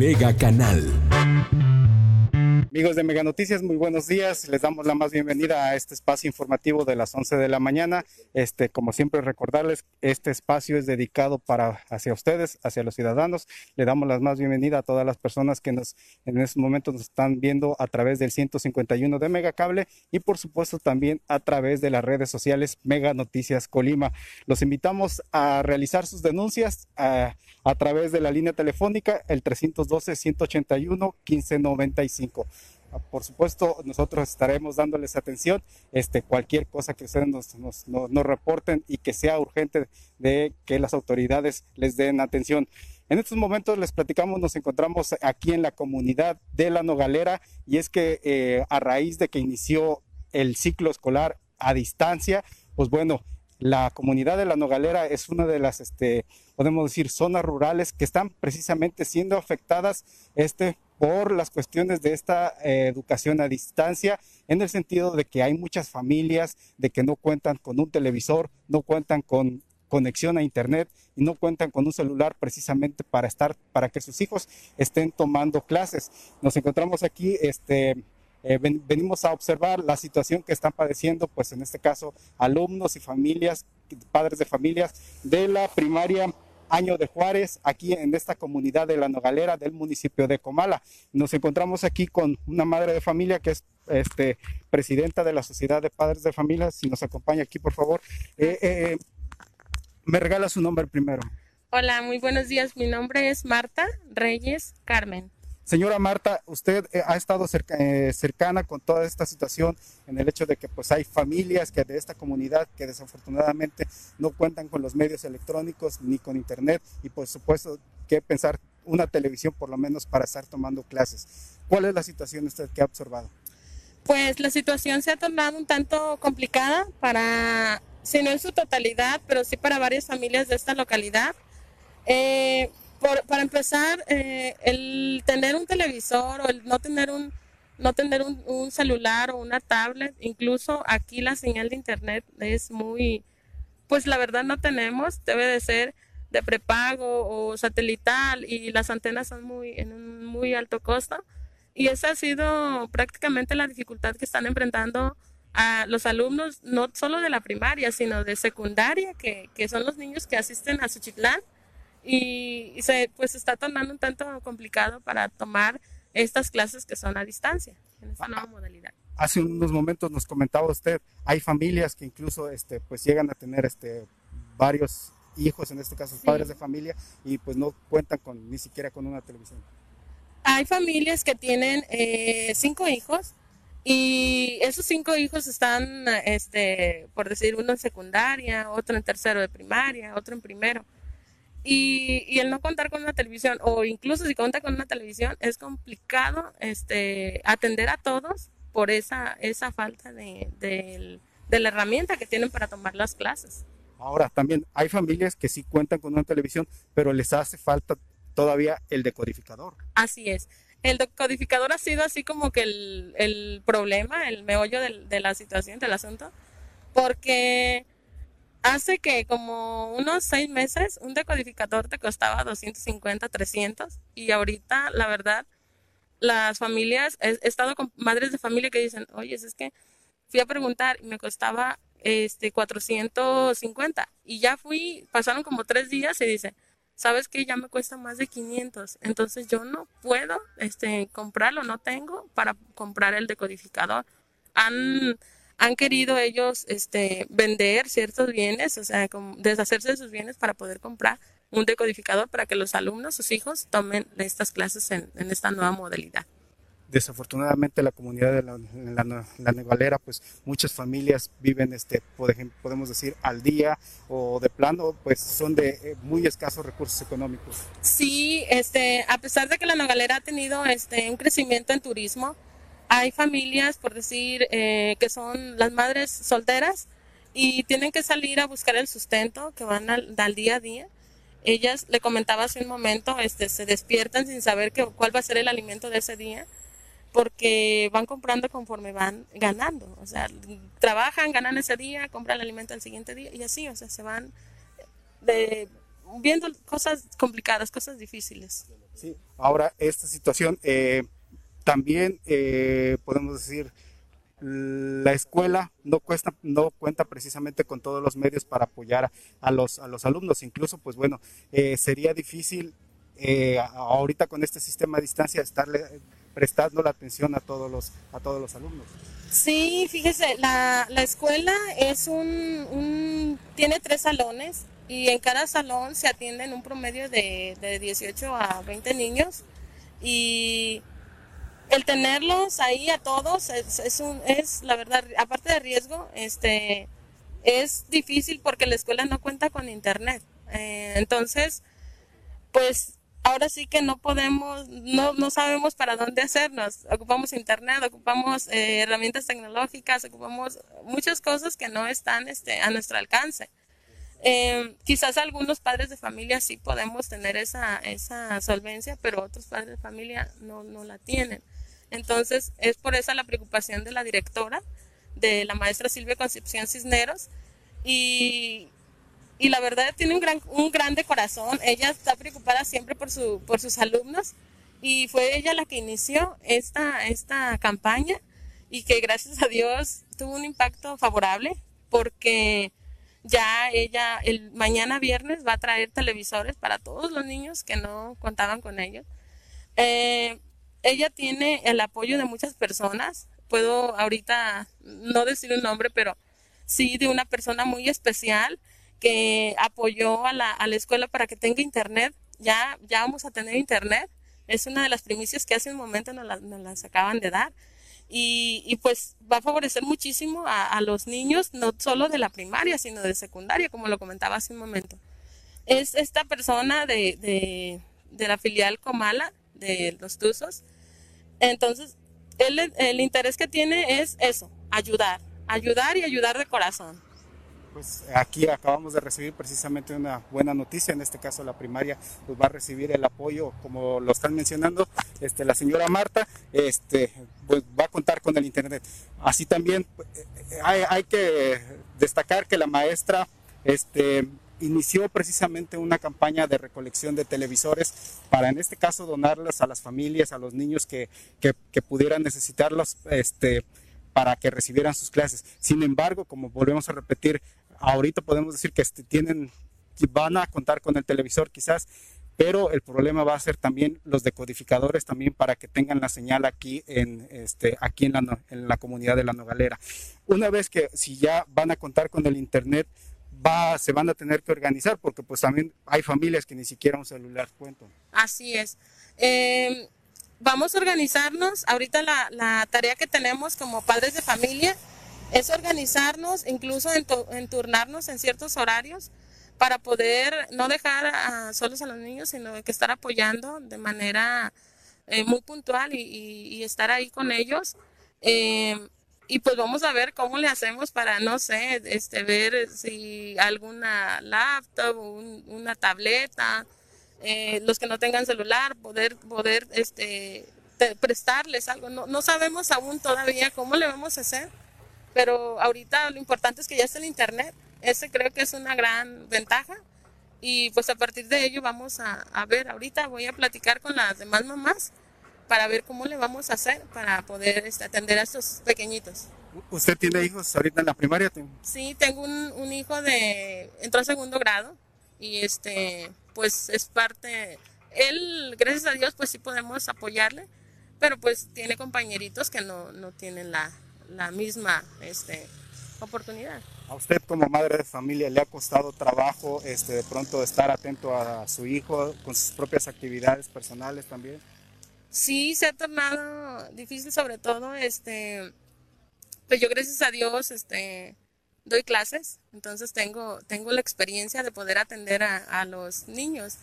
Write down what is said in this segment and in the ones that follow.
Mega Canal. Amigos de Mega Noticias, muy buenos días. Les damos la más bienvenida a este espacio informativo de las 11 de la mañana. Este, como siempre, recordarles, este espacio es dedicado para hacia ustedes, hacia los ciudadanos. Le damos la más bienvenida a todas las personas que nos en este momento nos están viendo a través del 151 de Mega Cable y por supuesto también a través de las redes sociales Mega Noticias Colima. Los invitamos a realizar sus denuncias a, a través de la línea telefónica el 312 181 1595. Por supuesto, nosotros estaremos dándoles atención, este, cualquier cosa que ustedes nos, nos, nos, reporten y que sea urgente de que las autoridades les den atención. En estos momentos les platicamos, nos encontramos aquí en la comunidad de La Nogalera y es que eh, a raíz de que inició el ciclo escolar a distancia, pues bueno, la comunidad de La Nogalera es una de las, este, podemos decir, zonas rurales que están precisamente siendo afectadas este, por las cuestiones de esta eh, educación a distancia, en el sentido de que hay muchas familias de que no cuentan con un televisor, no cuentan con conexión a internet y no cuentan con un celular precisamente para estar, para que sus hijos estén tomando clases. Nos encontramos aquí, este, eh, ven, venimos a observar la situación que están padeciendo, pues en este caso, alumnos y familias, padres de familias de la primaria Año de Juárez, aquí en esta comunidad de la Nogalera del municipio de Comala. Nos encontramos aquí con una madre de familia que es este, presidenta de la Sociedad de Padres de Familia. Si nos acompaña aquí, por favor. Eh, eh, me regala su nombre primero. Hola, muy buenos días. Mi nombre es Marta Reyes Carmen. Señora Marta, usted eh, ha estado eh, cercana con toda esta situación en el hecho de que pues hay familias que de esta comunidad que desafortunadamente no cuentan con los medios electrónicos ni con internet y por supuesto que pensar una televisión por lo menos para estar tomando clases. ¿Cuál es la situación usted que ha observado? Pues la situación se ha tornado un tanto complicada para, si no en su totalidad, pero sí para varias familias de esta localidad. Eh, por, para empezar, eh, el tener un televisor o el no tener un no tener un, celular o una tablet, incluso aquí la señal de internet es muy, pues la verdad no tenemos, debe de ser de prepago o satelital y las antenas son muy en un muy alto costo. Y esa ha sido prácticamente la dificultad que están enfrentando a los alumnos no solo de la primaria sino de secundaria que, que son los niños que asisten a Suchitlán y, se pues está tornando un tanto complicado para tomar estas clases que son a distancia en esta nueva modalidad. Hace unos momentos nos comentaba usted, hay familias que incluso este pues llegan a tener este varios hijos, en este caso sí. padres de familia y pues no cuentan con ni siquiera con una televisión. Hay familias que tienen eh, cinco hijos y esos cinco hijos están, este, por decir, uno en secundaria, otro en tercero de primaria, otro en primero. Y, y, el no contar con una televisión, o incluso si cuenta con una televisión, es complicado este, atender a todos por esa, esa falta de, de, de la herramienta que tienen para tomar las clases. Ahora, también hay familias que sí cuentan con una televisión, pero les hace falta todavía el decodificador. Así es. El decodificador ha sido así como que el, el problema, el meollo de, de la situación, del asunto, porque hace que como unos seis meses un decodificador te costaba 250, 300 y ahorita la verdad las familias, he, estado con madres de familia que dicen, oye, es que fui a preguntar y me costaba este 450 y ya fui, pasaron como tres días y dice, sabes que ya me cuesta más de 500, entonces yo no puedo este, comprarlo, no tengo para comprar el decodificador. Han han querido ellos este, vender ciertos bienes, o sea, deshacerse de sus bienes para poder comprar un decodificador para que los alumnos, sus hijos, tomen estas clases en, en esta nueva modalidad. Desafortunadamente la comunidad de la, la, la Nevalera, pues muchas familias viven, este, podemos decir, al día o de plano, pues son de eh, muy escasos recursos económicos. Sí, este, a pesar de que la Nevalera ha tenido este, un crecimiento en turismo, hay familias, por decir, eh, que son las madres solteras y tienen que salir a buscar el sustento que van al, al día a día. Ellas, le comentaba hace un momento, este, se despiertan sin saber que, cuál va a ser el alimento de ese día porque van comprando conforme van ganando. O sea, trabajan, ganan ese día, compran el alimento el siguiente día y así, o sea, se van de viendo cosas complicadas, cosas difíciles. Sí, ahora esta situación eh, también eh, podemos decir la escuela no cuesta no cuenta precisamente con todos los medios para apoyar a los a los alumnos. Incluso pues bueno eh, sería difícil ahorita con este sistema a distancia estarle prestando la atención a todos los a todos los alumnos. Sí fíjese la, la escuela es un, un tiene tres salones y en cada salón se atienden un promedio de, de 18 a 20 niños y el tenerlos ahí a todos es, un, es la verdad, aparte de riesgo, este, es difícil porque la escuela no cuenta con internet. Eh, entonces, pues ahora sí que no podemos, no, no sabemos para dónde hacernos. Ocupamos internet, ocupamos eh, herramientas tecnológicas, ocupamos muchas cosas que no están este, a nuestro alcance. Eh, quizás algunos padres de familia sí podemos tener esa, esa solvencia, pero otros padres de familia no, no la tienen. Entonces, es por esa la preocupación de la directora, de la maestra Silvia Concepción Cisneros, y, y la verdad tiene un gran, un grande corazón. Ella está preocupada siempre por, su, por sus alumnos, y fue ella la que inició esta, esta campaña, y que gracias a Dios tuvo un impacto favorable, porque ya ella el mañana viernes va a traer televisores para todos los niños que no contaban con ellos. Eh, ella tiene el apoyo de muchas personas. Puedo ahorita no decir un nombre, pero sí de una persona muy especial que apoyó a la, a la escuela para que tenga internet. Ya, ya vamos a tener internet. Es una de las primicias que hace un momento nos, nos las acaban de dar y, pues va a favorecer muchísimo a, los niños, no solo de la primaria, sino de secundaria, como lo comentaba hace un momento. Es esta persona de, la filial Comala, de los Tuzos. Entonces, el interés que tiene es eso, ayudar, ayudar y ayudar de corazón pues aquí acabamos de recibir precisamente una buena noticia, en este caso la primaria pues va a recibir el apoyo, como lo están mencionando, este, la señora Marta, este, pues va a contar con el internet. Así también eh, hay, hay que destacar que la maestra este, inició precisamente una campaña de recolección de televisores para en este caso donarlos a las familias, a los niños que, que, pudieran necesitarlos este, para que recibieran sus clases. Sin embargo, como volvemos a repetir, ahorita podemos decir que este, tienen, van a contar con el televisor quizás, pero el problema va a ser también los decodificadores también para que tengan la señal aquí en este aquí en la, en la comunidad de la Nogalera. Una vez que si ya van a contar con el internet, va, se van a tener que organizar porque pues también hay familias que ni siquiera un celular cuentan. Así es. Em, vamos a organizarnos. Ahorita la, la, tarea que tenemos como padres de familia es organizarnos, incluso en, turnarnos en ciertos horarios para poder no dejar a, solos a los niños, sino que estar apoyando de manera eh, muy puntual y, estar ahí con ellos. Eh, y pues vamos a ver cómo le hacemos para, no sé, este, ver si alguna laptop, una tableta, eh, los que no tengan celular, poder, poder este, prestarles algo. No, no sabemos aún todavía cómo le vamos a hacer pero ahorita lo importante es que ya está el internet. Ese creo que es una gran ventaja. Y pues a partir de ello vamos a, a ver, ahorita voy a platicar con las demás mamás para ver cómo le vamos a hacer para poder este, atender a estos pequeñitos. ¿Usted tiene hijos ahorita en la primaria? Sí, tengo un, un hijo de, entró a segundo grado y este, pues es parte, él, gracias a Dios, pues sí podemos apoyarle, pero pues tiene compañeritos que no, no tienen la, la misma este, oportunidad. ¿A usted como madre de familia le ha costado trabajo este, de pronto estar atento a su hijo con sus propias actividades personales también? Sí, se ha tornado difícil sobre todo, este, pues yo gracias a Dios este, doy clases, entonces tengo, tengo la experiencia de poder atender a, a los niños.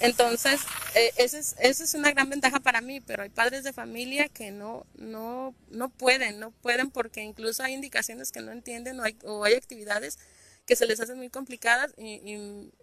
Entonces, eh, esa, es, es una gran ventaja para mí, pero hay padres de familia que no, no, no pueden, no pueden porque incluso hay indicaciones que no entienden o hay, o hay actividades que se les hacen muy complicadas y,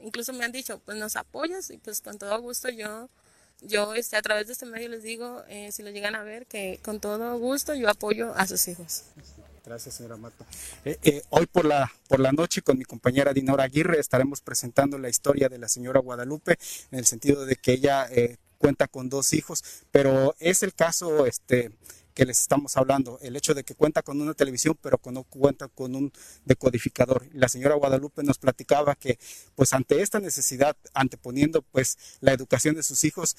incluso me han dicho, pues nos apoyas y pues con todo gusto yo, yo este, a través de este medio les digo, eh, si lo llegan a ver, que con todo gusto yo apoyo a sus hijos. Gracias, señora Marta. Eh, eh, hoy por la, por la noche con mi compañera Dinora Aguirre estaremos presentando la historia de la señora Guadalupe en el sentido de que ella eh, cuenta con dos hijos, pero es el caso este, que les estamos hablando, el hecho de que cuenta con una televisión, pero que no cuenta con un decodificador. La señora Guadalupe nos platicaba que, pues ante esta necesidad, anteponiendo pues la educación de sus hijos,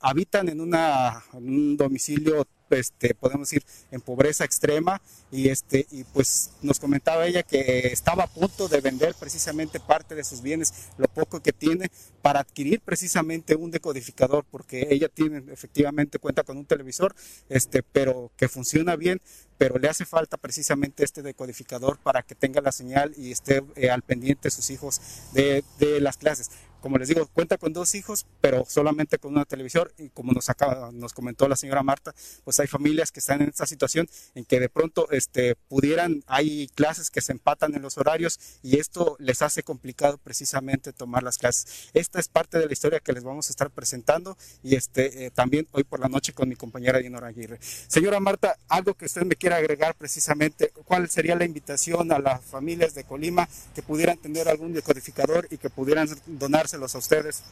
habitan en, una, en un domicilio este, podemos decir, en pobreza extrema. Y, este, y pues nos comentaba ella que estaba a punto de vender precisamente parte de sus bienes, lo poco que tiene, para adquirir precisamente un decodificador, porque ella tiene, efectivamente cuenta con un televisor, este, pero que funciona bien, pero le hace falta precisamente este decodificador para que tenga la señal y esté eh, al pendiente sus hijos de, de las clases como les digo, cuenta con dos hijos, pero solamente con una televisión y como nos acaba, nos comentó la señora Marta, pues hay familias que están en esta situación en que de pronto este, pudieran, hay clases que se empatan en los horarios y esto les hace complicado precisamente tomar las clases. Esta es parte de la historia que les vamos a estar presentando y este, eh, también hoy por la noche con mi compañera Dinora Aguirre. Señora Marta, algo que usted me quiera agregar precisamente, ¿cuál sería la invitación a las familias de Colima que pudieran tener algún decodificador y que pudieran donarse a ustedes?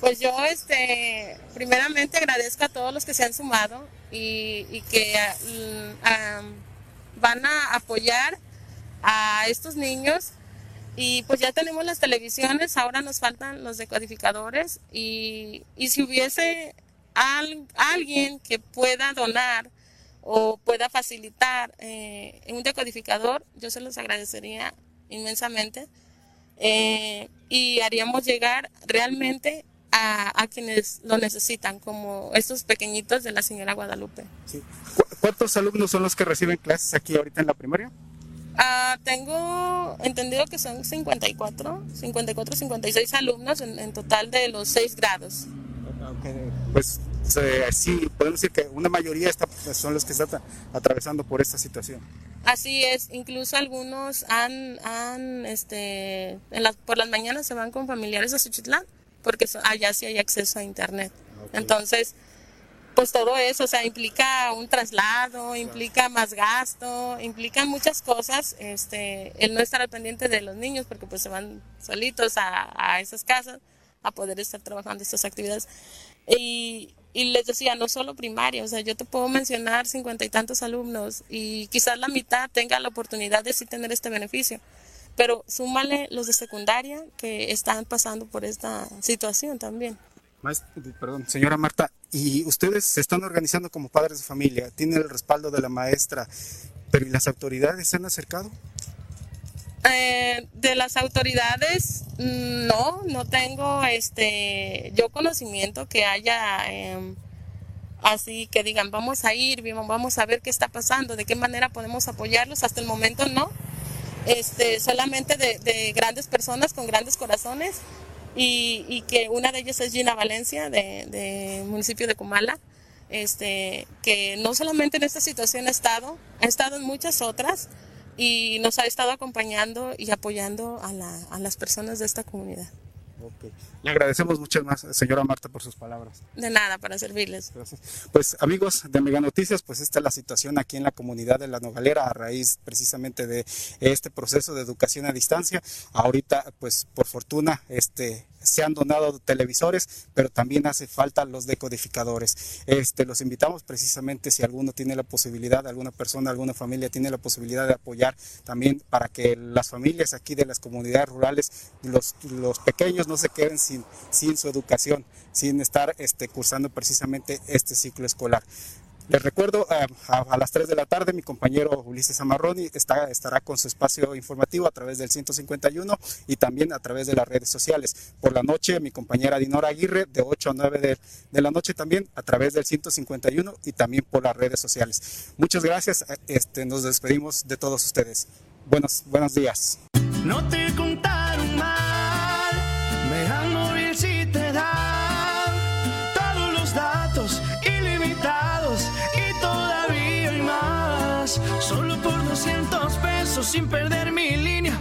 Pues yo, este, primeramente agradezco a todos los que se han sumado y, que mm, van a apoyar a estos niños. Y pues ya tenemos las televisiones, ahora nos faltan los decodificadores y, si hubiese alguien que pueda donar o pueda facilitar eh, un decodificador, yo se los agradecería inmensamente. Eh, y haríamos llegar realmente a, quienes lo necesitan, como estos pequeñitos de la señora Guadalupe. ¿Cuántos alumnos son los que reciben clases aquí ahorita en la primaria? Ah, tengo entendido que son 54, 54, 56 alumnos en, total de los 6 grados. Pues sí, podemos decir que una mayoría está, son los que están atravesando por esta situación. Así es, incluso algunos han, han este, en las, por las mañanas se van con familiares a Suchitlán, porque allá sí hay acceso a internet. Entonces, pues todo eso, o sea, implica un traslado, implica más gasto, implica muchas cosas, este, el no estar al pendiente de los niños, porque pues se van solitos a, a esas casas a poder estar trabajando estas actividades. Y, y les decía, no solo primaria, o sea, yo te puedo mencionar cincuenta y tantos alumnos y quizás la mitad tenga la oportunidad de sí tener este beneficio, pero súmale los de secundaria que están pasando por esta situación también. perdón, señora Marta, ¿y ustedes se están organizando como padres de familia? ¿Tienen el respaldo de la maestra? ¿Pero y las autoridades se han acercado? Eh, de las autoridades, no, no tengo este, yo conocimiento que haya em, así que digan, vamos a ir, vamos a ver qué está pasando, de qué manera podemos apoyarlos. Hasta el momento no, este, solamente de, grandes personas con grandes corazones y, que una de ellas es Gina Valencia, del de municipio de Comala. Este, que no solamente en esta situación ha estado, ha estado en muchas otras, y nos ha estado acompañando y apoyando a, la, a las personas de esta comunidad. Okay. Le agradecemos mucho más, señora Marta, por sus palabras. De nada, para servirles. Gracias. Pues amigos de Mega Noticias, pues esta es la situación aquí en la comunidad de La Nogalera a raíz precisamente de este proceso de educación a distancia. Ahorita, pues por fortuna, este se han donado televisores, pero también hace falta los decodificadores. Este, los invitamos precisamente si alguno tiene la posibilidad, alguna persona, alguna familia tiene la posibilidad de apoyar también para que las familias aquí de las comunidades rurales, los, los pequeños no se queden sin, sin su educación, sin estar este, cursando precisamente este ciclo escolar. Les recuerdo, eh, a, las 3 de la tarde mi compañero Ulises Amarroni está, estará con su espacio informativo a través del 151 y también a través de las redes sociales. Por la noche mi compañera Dinora Aguirre de 8 a 9 de, de la noche también a través del 151 y también por las redes sociales. Muchas gracias, este, nos despedimos de todos ustedes. Buenos, buenos días. Solo por 200 pesos sin perder mi línea,